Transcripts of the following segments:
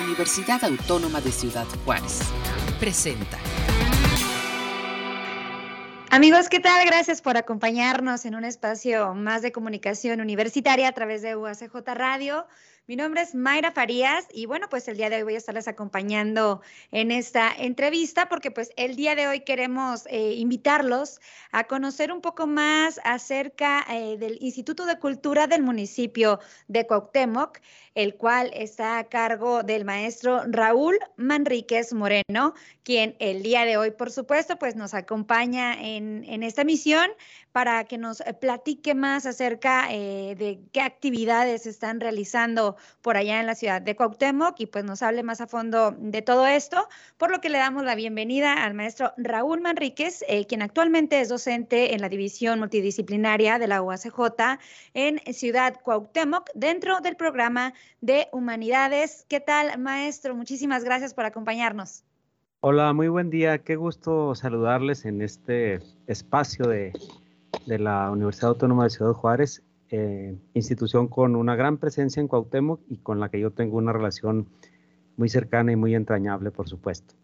Universidad Autónoma de Ciudad Juárez. Presenta. Amigos, ¿qué tal? Gracias por acompañarnos en un espacio más de comunicación universitaria a través de UACJ Radio. Mi nombre es Mayra Farías y bueno, pues el día de hoy voy a estarles acompañando en esta entrevista porque pues el día de hoy queremos eh, invitarlos a conocer un poco más acerca eh, del Instituto de Cultura del municipio de Cuauhtémoc, el cual está a cargo del maestro Raúl Manríquez Moreno, quien el día de hoy, por supuesto, pues nos acompaña en, en esta misión para que nos platique más acerca eh, de qué actividades están realizando por allá en la ciudad de Cuauhtémoc y pues nos hable más a fondo de todo esto, por lo que le damos la bienvenida al maestro Raúl Manríquez, eh, quien actualmente es docente en la división multidisciplinaria de la UACJ en Ciudad Cuauhtémoc dentro del programa de Humanidades. ¿Qué tal, maestro? Muchísimas gracias por acompañarnos. Hola, muy buen día. Qué gusto saludarles en este espacio de, de la Universidad Autónoma de Ciudad Juárez eh, institución con una gran presencia en Cuauhtémoc y con la que yo tengo una relación muy cercana y muy entrañable, por supuesto.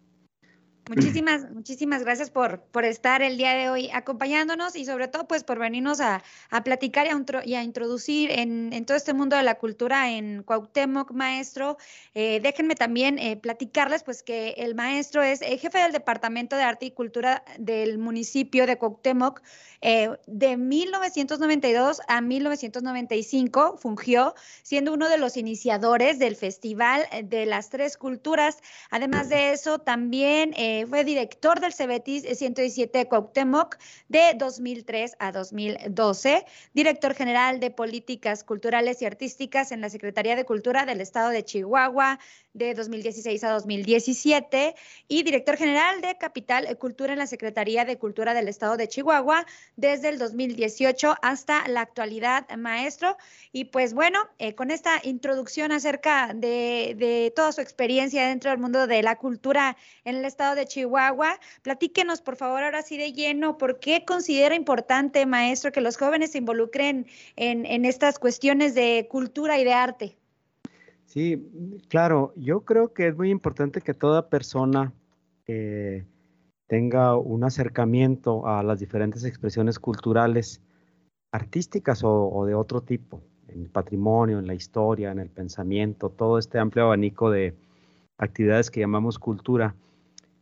Muchísimas, muchísimas gracias por, por estar el día de hoy acompañándonos y sobre todo pues por venirnos a, a platicar y a, introducir en, en, todo este mundo de la cultura en Cuauhtémoc, maestro. Eh, déjenme también eh, platicarles pues que el maestro es eh, jefe del Departamento de Arte y Cultura del municipio de Cuauhtémoc. de 1992 a 1995 fungió siendo uno de los iniciadores del Festival de las Tres Culturas. Además de eso, también eh, fue director del Cebetis 117 de Cuauhtémoc de 2003 a 2012, director general de Políticas Culturales y Artísticas en la Secretaría de Cultura del Estado de Chihuahua de 2016 a 2017 y director general de Capital Cultura en la Secretaría de Cultura del Estado de Chihuahua desde el 2018 hasta la actualidad, maestro. Y pues bueno, eh, con esta introducción acerca de, de toda su experiencia dentro del mundo de la cultura en el Estado de Chihuahua. Platíquenos, por favor, ahora sí de lleno, ¿por qué considera importante, maestro, que los jóvenes se involucren en, estas cuestiones de cultura y de arte? Sí, claro, yo creo que es muy importante que toda persona tenga un acercamiento a las diferentes expresiones culturales, artísticas o, de otro tipo, en el patrimonio, en la historia, en el pensamiento, todo este amplio abanico de actividades que llamamos cultura.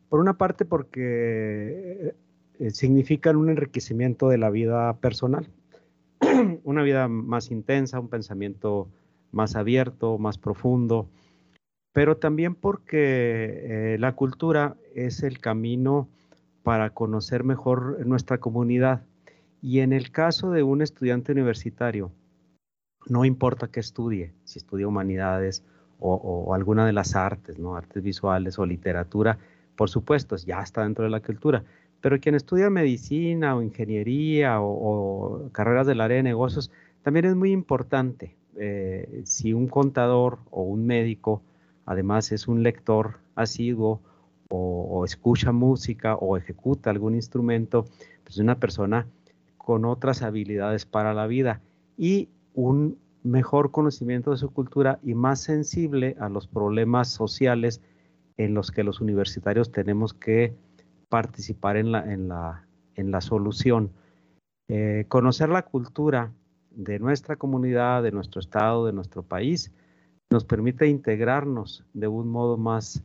Por una parte porque eh, significan un enriquecimiento de la vida personal, una vida más intensa, un pensamiento más abierto, más profundo, pero también porque eh, la cultura es el camino para conocer mejor nuestra comunidad. Y en el caso de un estudiante universitario, no importa qué estudie, si estudia humanidades o, o alguna de las artes, ¿no? artes visuales o literatura, por supuesto, ya está dentro de la cultura, pero quien estudia medicina o ingeniería o, carreras del área de negocios, también es muy importante. Eh, si un contador o un médico además es un lector asiduo o, escucha música o ejecuta algún instrumento, pues es una persona con otras habilidades para la vida y un mejor conocimiento de su cultura y más sensible a los problemas sociales en los que los universitarios tenemos que participar en la, en la, en la solución. Eh, conocer la cultura de nuestra comunidad, de nuestro estado, de nuestro país, nos permite integrarnos de un modo más,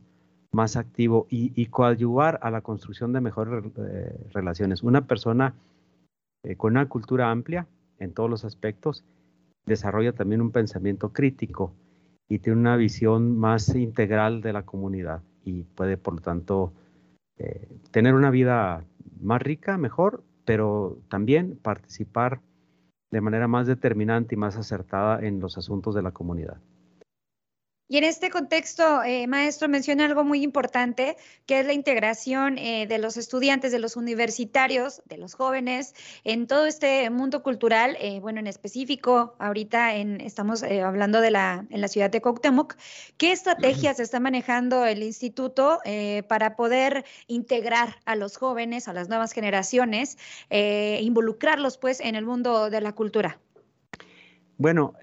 más activo y, y coadyuvar a la construcción de mejores eh, relaciones. Una persona eh, con una cultura amplia en todos los aspectos desarrolla también un pensamiento crítico y tiene una visión más integral de la comunidad y puede, por lo tanto, eh, tener una vida más rica, mejor, pero también participar de manera más determinante y más acertada en los asuntos de la comunidad. Y en este contexto, eh, maestro, menciona algo muy importante, que es la integración eh, de los estudiantes, de los universitarios, de los jóvenes en todo este mundo cultural. Eh, bueno, en específico, ahorita estamos hablando de la, en la ciudad de Cuauhtémoc. ¿Qué estrategias está manejando el instituto para poder integrar a los jóvenes, a las nuevas generaciones, involucrarlos pues en el mundo de la cultura? Bueno,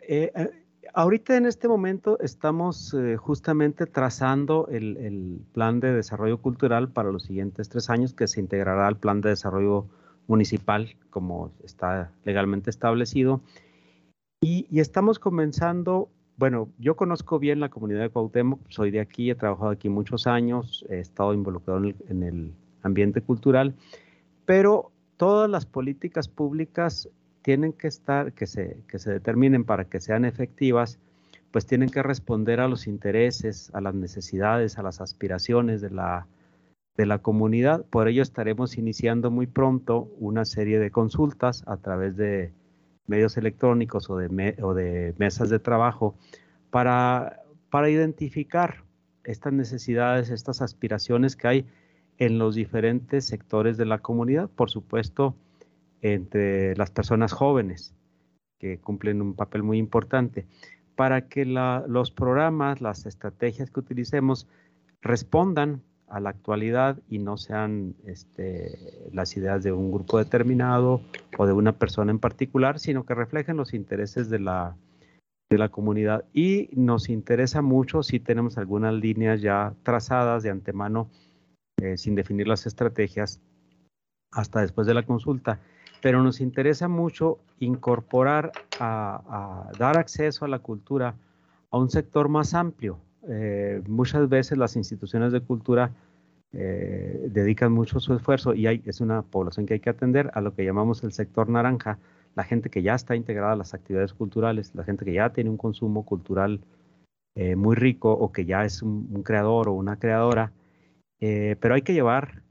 ahorita en este momento estamos eh, justamente trazando el, plan de desarrollo cultural para los siguientes tres años que se integrará al plan de desarrollo municipal como está legalmente establecido. Y, estamos comenzando, bueno, yo conozco bien la comunidad de Cuauhtémoc, soy de aquí, he trabajado aquí muchos años, he estado involucrado en el ambiente cultural, pero todas las políticas públicas tienen que estar, que se, que se determinen para que sean efectivas, pues tienen que responder a los intereses, a las necesidades, a las aspiraciones de la, de la comunidad. Por ello estaremos iniciando muy pronto una serie de consultas a través de medios electrónicos o de, o de mesas de trabajo para, para identificar estas necesidades, estas aspiraciones que hay en los diferentes sectores de la comunidad. Por supuesto, entre las personas jóvenes, que cumplen un papel muy importante, para que los programas, las estrategias que utilicemos respondan a la actualidad y no sean este, las ideas de un grupo determinado o de una persona en particular, sino que reflejen los intereses de la, de la comunidad. Y nos interesa mucho si tenemos algunas líneas ya trazadas de antemano, eh, sin definir las estrategias, hasta después de la consulta pero nos interesa mucho incorporar a, dar acceso a la cultura a un sector más amplio. Eh, muchas veces las instituciones de cultura eh, dedican mucho su esfuerzo y hay, es una población que hay que atender a lo que llamamos el sector naranja, la gente que ya está integrada a las actividades culturales, la gente que ya tiene un consumo cultural eh, muy rico o que ya es un, creador o una creadora, pero hay que llevar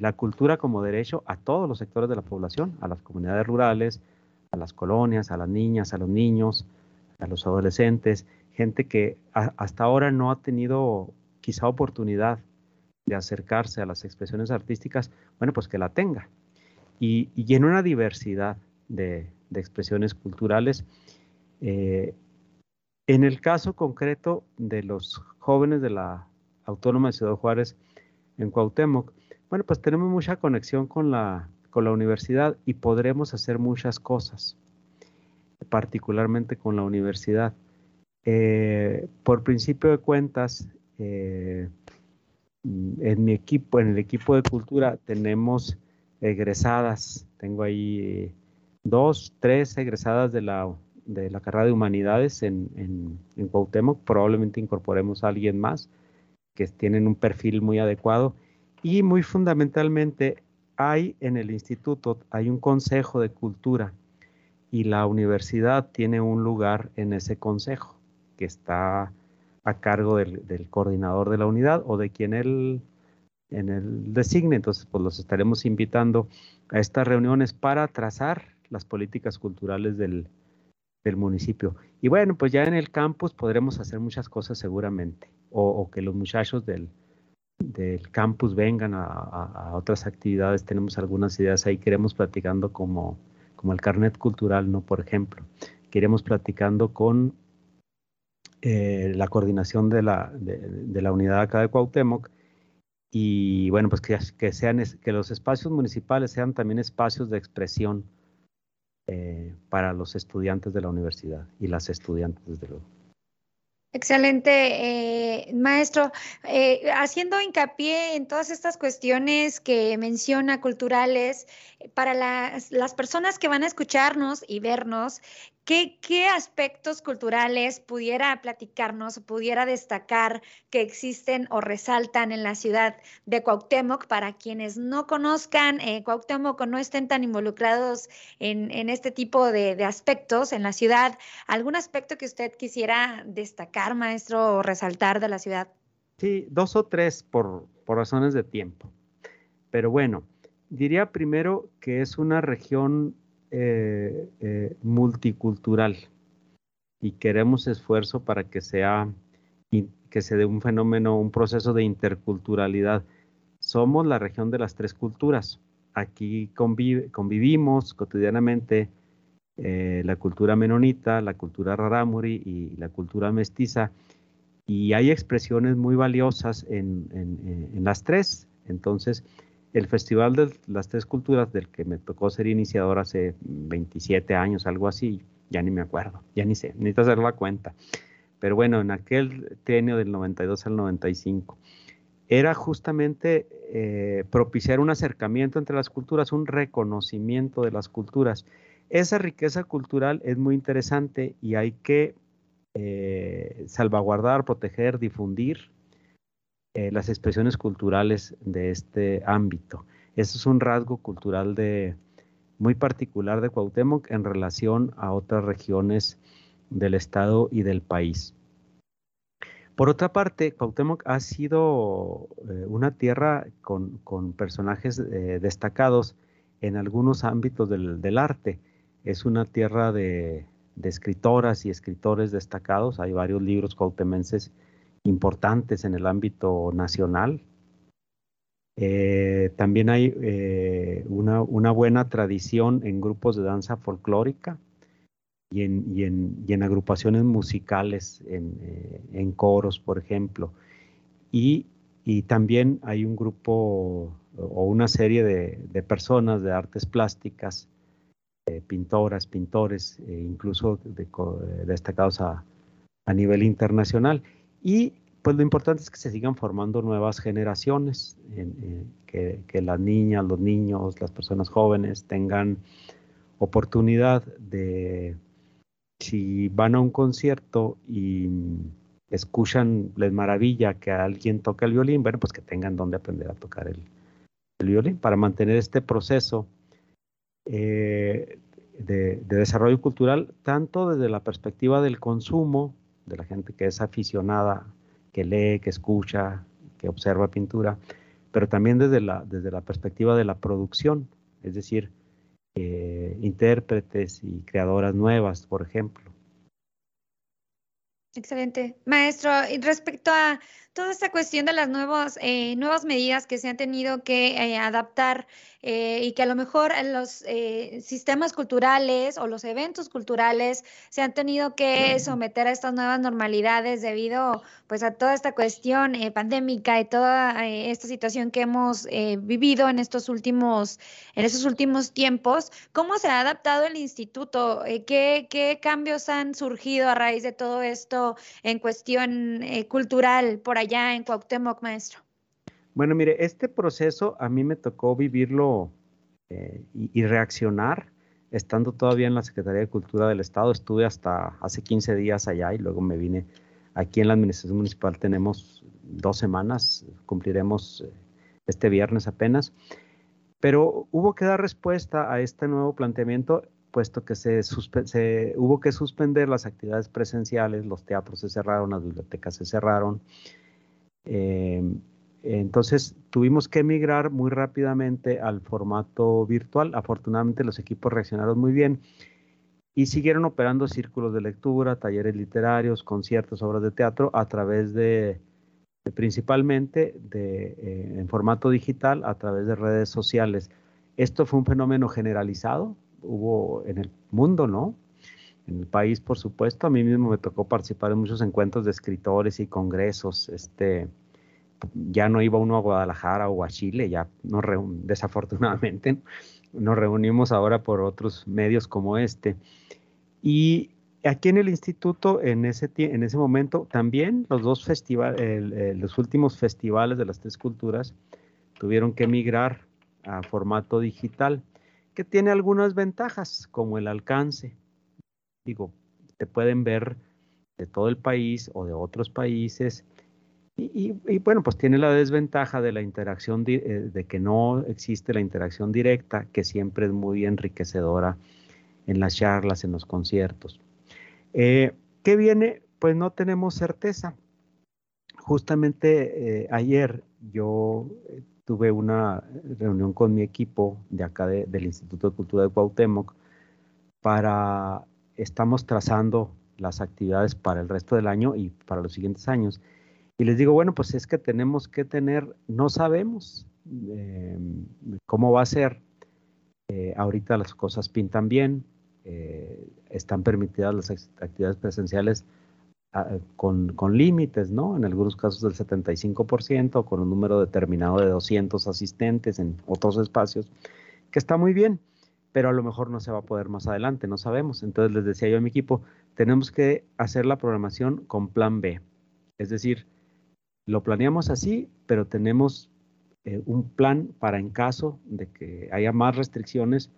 la cultura como derecho a todos los sectores de la población, a las comunidades rurales, a las colonias, a las niñas, a los niños, a los adolescentes, gente que hasta ahora no ha tenido quizá oportunidad de acercarse a las expresiones artísticas, bueno, pues que la tenga. Y, en una diversidad de, expresiones culturales. Eh, en el caso concreto de los jóvenes de la Autónoma de Ciudad Juárez en Cuauhtémoc, bueno, pues tenemos mucha conexión con la, con la universidad y podremos hacer muchas cosas, particularmente con la universidad. Eh, por principio de cuentas, eh, en mi equipo, en el equipo de cultura, tenemos egresadas, tengo ahí dos, tres egresadas de la, de la carrera de humanidades en, en, en probablemente incorporemos a alguien más que tienen un perfil muy adecuado y muy fundamentalmente hay en el instituto, hay un consejo de cultura y la universidad tiene un lugar en ese consejo que está a cargo del, coordinador de la unidad o de quien él el designe. Entonces, pues los estaremos invitando a estas reuniones para trazar las políticas culturales del municipio. Y bueno, pues ya en el campus podremos hacer muchas cosas seguramente, o que los muchachos del, del campus vengan a, otras actividades, tenemos algunas ideas ahí, queremos platicando como, como el carnet cultural, ¿no? Por ejemplo, queremos platicando con eh, la coordinación de la, de, la unidad acá de Cuauhtémoc y bueno, pues que, que, sean, que los espacios municipales sean también espacios de expresión eh, para los estudiantes de la universidad y las estudiantes, desde luego. Excelente, eh, maestro. Eh, haciendo hincapié en todas estas cuestiones que menciona culturales, para las, las personas que van a escucharnos y vernos, ¿Qué, aspectos culturales pudiera platicarnos pudiera destacar que existen o resaltan en la ciudad de Cuauhtémoc para quienes no conozcan eh, Cuauhtémoc o no estén tan involucrados en, este tipo de, aspectos en la ciudad? ¿Algún aspecto que usted quisiera destacar, maestro, o resaltar de la ciudad? Sí, dos o tres por razones de tiempo. Pero bueno, diría primero que es una región eh, eh, multicultural y queremos esfuerzo para que sea que se dé un fenómeno, un proceso de interculturalidad. Somos la región de las tres culturas. Aquí convivimos cotidianamente eh, la cultura menonita, la cultura rarámuri y la cultura mestiza. Y hay expresiones muy valiosas en, en las tres. Entonces, el Festival de las Tres Culturas, del que me tocó ser iniciador hace 27 años, algo así, ya ni me acuerdo, ya ni sé, necesito hacer la cuenta. Pero bueno, en aquel trienio del 92 al 95, era justamente eh, propiciar un acercamiento entre las culturas, un reconocimiento de las culturas. Esa riqueza cultural es muy interesante y hay que eh, salvaguardar, proteger, difundir eh, las expresiones culturales de este ámbito. Eso es un rasgo cultural de, muy particular de Cuauhtémoc en relación a otras regiones del estado y del país. Por otra parte, Cuauhtémoc ha sido eh, una tierra con, personajes eh, destacados en algunos ámbitos del, arte. Es una tierra de, escritoras y escritores destacados. Hay varios libros cuauhtemenses importantes en el ámbito nacional. Eh, también hay una, una, buena tradición en grupos de danza folclórica y en, agrupaciones musicales, eh, en, coros, por ejemplo. Y, también hay un grupo o una serie de, personas de artes plásticas, eh, pintoras, pintores, e incluso destacados a, nivel internacional. Y pues lo importante es que se sigan formando nuevas generaciones, eh, que, las niñas, los niños, las personas jóvenes tengan oportunidad de, si van a un concierto y escuchan, les maravilla que alguien toque el violín, bueno, pues que tengan donde aprender a tocar el, violín. Para mantener este proceso eh, de, desarrollo cultural, tanto desde la perspectiva del consumo, de la gente que es aficionada, que lee, que escucha, que observa pintura, pero también desde la, desde la perspectiva de la producción, es decir, eh, intérpretes y creadoras nuevas, por ejemplo. Excelente. Maestro, y respecto a toda esta cuestión de las nuevas, eh, nuevas medidas que se han tenido que eh, adaptar eh, y que a lo mejor los sistemas culturales o los eventos culturales se han tenido que someter a estas nuevas normalidades debido pues a toda esta cuestión pandémica y toda esta situación que hemos vivido en estos últimos en estos últimos tiempos. ¿Cómo se ha adaptado el instituto? ¿qué, ¿Qué cambios han surgido a raíz de todo esto en cuestión cultural por allá en Cuauhtémoc, maestro? Bueno, mire, este proceso a mí me tocó vivirlo eh, y, reaccionar estando todavía en la Secretaría de Cultura del Estado. Estuve hasta hace 15 días allá y luego me vine aquí en la Administración Municipal. Tenemos dos semanas, cumpliremos eh, este viernes apenas. Pero hubo que dar respuesta a este nuevo planteamiento, puesto que se, se hubo que suspender las actividades presenciales, los teatros se cerraron, las bibliotecas se cerraron, Em, entonces tuvimos que emigrar muy rápidamente al formato virtual. Afortunadamente los equipos reaccionaron muy bien y siguieron operando círculos de lectura, talleres literarios, conciertos, obras de teatro a través de, principalmente de, eh, en formato digital, a través de redes sociales. Esto fue un fenómeno generalizado, hubo en el mundo, ¿no? En el país, por supuesto, a mí mismo me tocó participar en muchos encuentros de escritores y congresos. Este, ya no iba uno a Guadalajara o a Chile, ya nos desafortunadamente nos reunimos ahora por otros medios como este. Y aquí en el instituto, en ese, en ese momento, también los dos festivales, los últimos festivales de las tres culturas tuvieron que migrar a formato digital, que tiene algunas ventajas, como el alcance digo, te pueden ver de todo el país o de otros países. Y, bueno, pues tiene la desventaja de la interacción, eh, de que no existe la interacción directa, que siempre es muy enriquecedora en las charlas, en los conciertos. Eh, ¿Qué viene? Pues no tenemos certeza. Justamente eh, ayer yo tuve una reunión con mi equipo de acá del Instituto de Cultura de Cuauhtémoc para estamos trazando las actividades para el resto del año y para los siguientes años. Y les digo, bueno, pues es que tenemos que tener, no sabemos eh, cómo va a ser. Eh, ahorita las cosas pintan bien, eh, están permitidas las actividades presenciales con, con límites, ¿no? En algunos casos del 75%, con un número determinado de 200 asistentes en otros espacios, que está muy bien pero a lo mejor no se va a poder más adelante, no sabemos. Entonces les decía yo a mi equipo, tenemos que hacer la programación con plan B. Es decir, lo planeamos así, pero tenemos eh, un plan para en caso de que haya más restricciones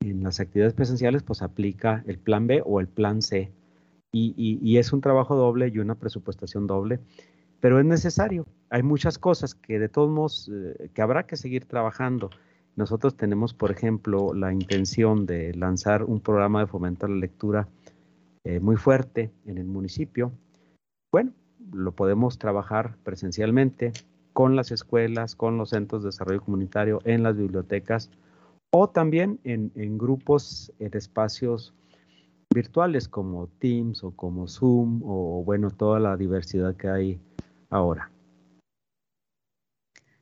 en las actividades presenciales, pues aplica el plan B o el plan C. Y, es un trabajo doble y una presupuestación doble, pero es necesario. Hay muchas cosas que de todos modos, eh, que habrá que seguir trabajando. Nosotros tenemos, por ejemplo, la intención de lanzar un programa de fomento a la lectura eh, muy fuerte en el municipio. Bueno, lo podemos trabajar presencialmente con las escuelas, con los centros de desarrollo comunitario, en las bibliotecas o también en, grupos, en espacios virtuales como Teams o como Zoom o bueno, toda la diversidad que hay ahora.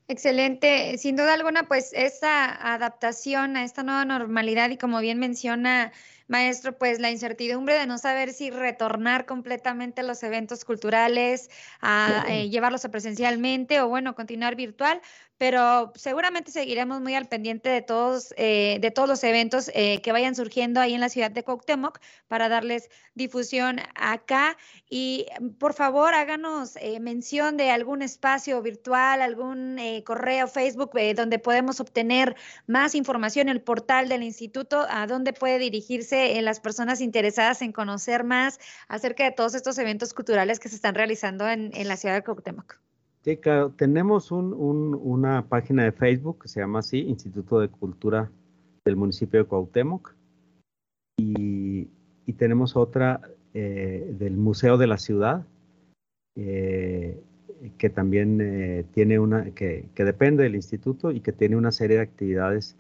Excelente. Sin duda alguna, pues esta adaptación a esta nueva normalidad y como bien menciona maestro, pues la incertidumbre de no saber si retornar completamente los eventos culturales, a eh, llevarlos a presencialmente o bueno, continuar virtual, pero seguramente seguiremos muy al pendiente de todos, eh, de todos los eventos eh, que vayan surgiendo ahí en la ciudad de Cuauhtémoc para darles difusión acá. Y por favor, háganos eh, mención de algún espacio virtual, algún correo, Facebook, donde podemos obtener más información, el portal del instituto, a dónde puede dirigirse las personas interesadas en conocer más acerca de todos estos eventos culturales que se están realizando en, en la ciudad de Cuauhtémoc. Sí, claro, tenemos una página de Facebook que se llama así, Instituto de Cultura del municipio de Cuauhtémoc, y, tenemos otra eh, del Museo de la Ciudad, eh, que también eh, tiene una, que, depende del instituto y que tiene una serie de actividades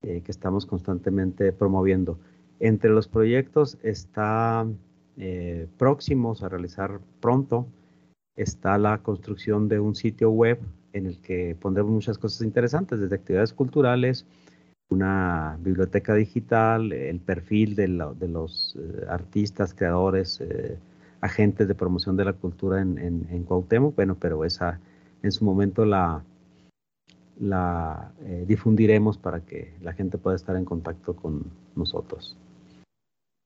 que estamos constantemente promoviendo. Entre los proyectos está próximos a realizar pronto está la construcción de un sitio web en el que pondremos muchas cosas interesantes, desde actividades culturales, una biblioteca digital, el perfil de, los eh, artistas, creadores, eh, agentes de promoción de la cultura en, en, Cuauhtémoc, bueno, pero esa en su momento la, la eh, difundiremos para que la gente pueda estar en contacto con nosotros.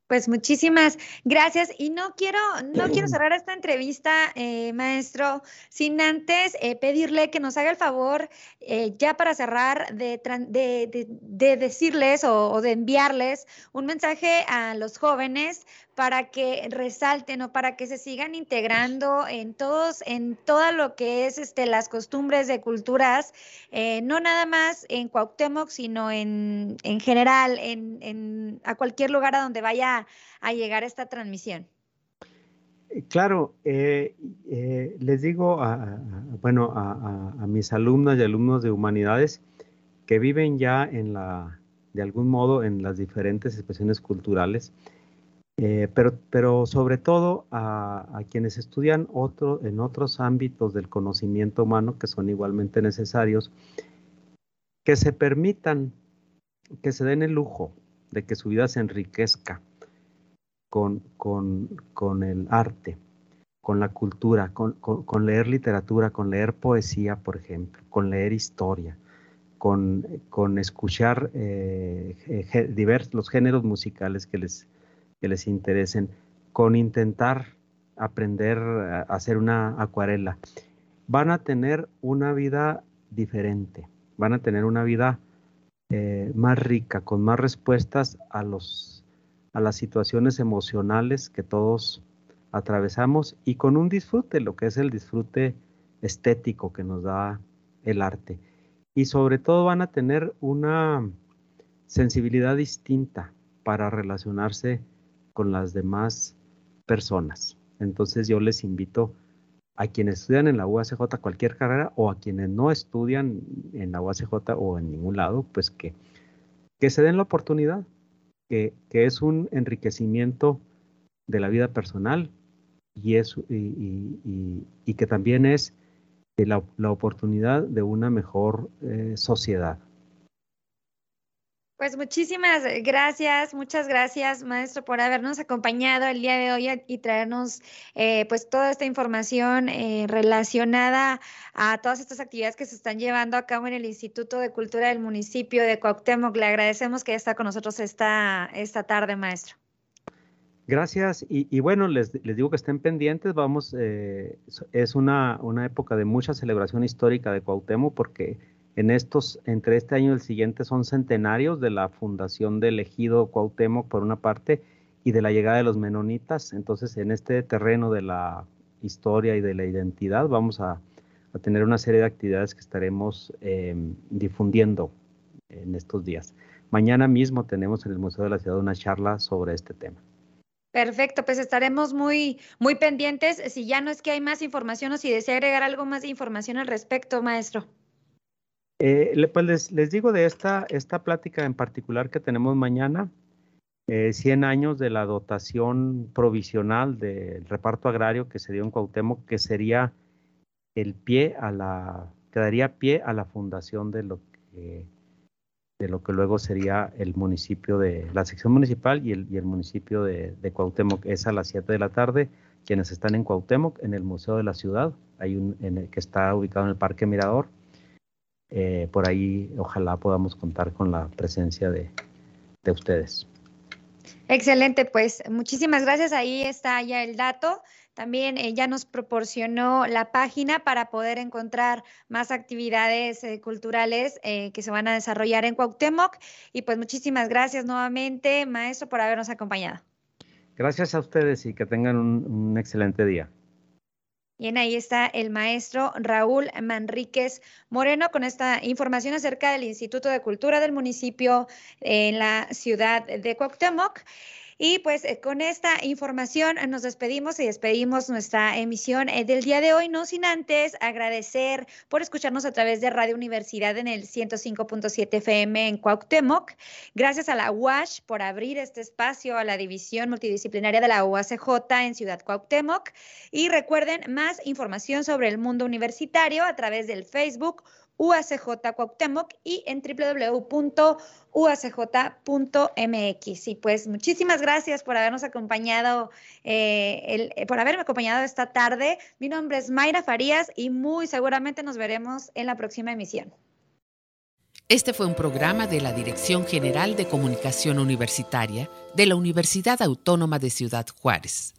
Pues muchísimas gracias. Y no quiero, no quiero cerrar esta entrevista, eh, maestro, sin antes eh, pedirle que nos haga el favor, eh, ya para cerrar, de, de, decirles o, de enviarles un mensaje a los jóvenes para que resalten o para que se sigan integrando en todos, en todo lo que es este, las costumbres de culturas, eh, no nada más en Cuauhtémoc, sino en, en general, en, en, a cualquier lugar a donde vaya a llegar esta transmisión. Eh, claro, eh, les digo a, bueno, a, a, mis alumnas y alumnos de humanidades que viven ya en la, de algún modo en las diferentes expresiones culturales, eh, pero, pero sobre todo a, quienes estudian otro, en otros ámbitos del conocimiento humano que son igualmente necesarios, que se permitan, que se den el lujo de que su vida se enriquezca con, con, el arte, con la cultura, con, con, leer literatura, con leer poesía, por ejemplo, con leer historia, con, escuchar eh, diversos, los géneros musicales que les, que les interesen, con intentar aprender a hacer una acuarela. Van a tener una vida diferente, van a tener una vida eh, más rica, con más respuestas a, los, a las situaciones emocionales que todos atravesamos y con un disfrute, lo que es el disfrute estético que nos da el arte. Y sobre todo van a tener una sensibilidad distinta para relacionarse con las demás personas. Entonces yo les invito a quienes estudian en la UACJ cualquier carrera o a quienes no estudian en la UACJ o en ningún lado, pues que, que se den la oportunidad, que, es un enriquecimiento de la vida personal y, es, y, que también es la, la, oportunidad de una mejor eh, sociedad. Pues muchísimas gracias, muchas gracias, maestro, por habernos acompañado el día de hoy y traernos eh, pues toda esta información eh, relacionada a todas estas actividades que se están llevando a cabo en el Instituto de Cultura del municipio de Cuauhtémoc. Le agradecemos que está con nosotros esta, esta tarde, maestro. Gracias. Y, bueno, les, les, digo que estén pendientes. Vamos, eh, es una, una época de mucha celebración histórica de Cuauhtémoc porque en estos, entre este año y el siguiente, son centenarios de la fundación del ejido Cuauhtémoc, por una parte, y de la llegada de los menonitas. Entonces, en este terreno de la historia y de la identidad, vamos a, tener una serie de actividades que estaremos em, difundiendo en estos días. Mañana mismo tenemos en el Museo de la Ciudad una charla sobre este tema. Perfecto, pues estaremos muy, muy pendientes. Si ya no es que hay más información o si desea agregar algo más de información al respecto, maestro. Eh, pues les, digo de esta, esta plática en particular que tenemos mañana, 100 eh, años de la dotación provisional del reparto agrario que se dio en Cuauhtémoc, que sería el pie a la, que daría pie a la fundación de lo que, de lo que luego sería el municipio de, la sección municipal y el, y el municipio de, de. Es a las 7 de la tarde. Quienes están en Cuauhtémoc, en el Museo de la Ciudad, hay un, en el, que está ubicado en el Parque Mirador, eh, por ahí ojalá podamos contar con la presencia de, ustedes. Excelente, pues muchísimas gracias. Ahí está ya el dato. También ella eh, ya nos proporcionó la página para poder encontrar más actividades eh, culturales que se van a desarrollar en Cuauhtémoc. Y pues muchísimas gracias nuevamente, maestro, por habernos acompañado. Gracias a ustedes y que tengan un excelente día. Bien, ahí está el maestro Raúl Manríquez Moreno con esta información acerca del Instituto de Cultura del municipio en la ciudad de Cuauhtémoc. Y pues eh, con esta información nos despedimos y despedimos nuestra emisión eh, del día de hoy, no sin antes agradecer por escucharnos a través de Radio Universidad en el 105.7 FM en Cuauhtémoc. Gracias a la UASH por abrir este espacio a la división multidisciplinaria de la UACJ en Ciudad Cuauhtémoc. Y recuerden más información sobre el mundo universitario a través del Facebook UACJ Cuauhtémoc y en www.uacj.mx. Y pues muchísimas gracias por habernos acompañado, eh, eh, por haberme acompañado esta tarde. Mi nombre es Mayra Farías y muy seguramente nos veremos en la próxima emisión. Este fue un programa de la Dirección General de Comunicación Universitaria de la Universidad Autónoma de Ciudad Juárez.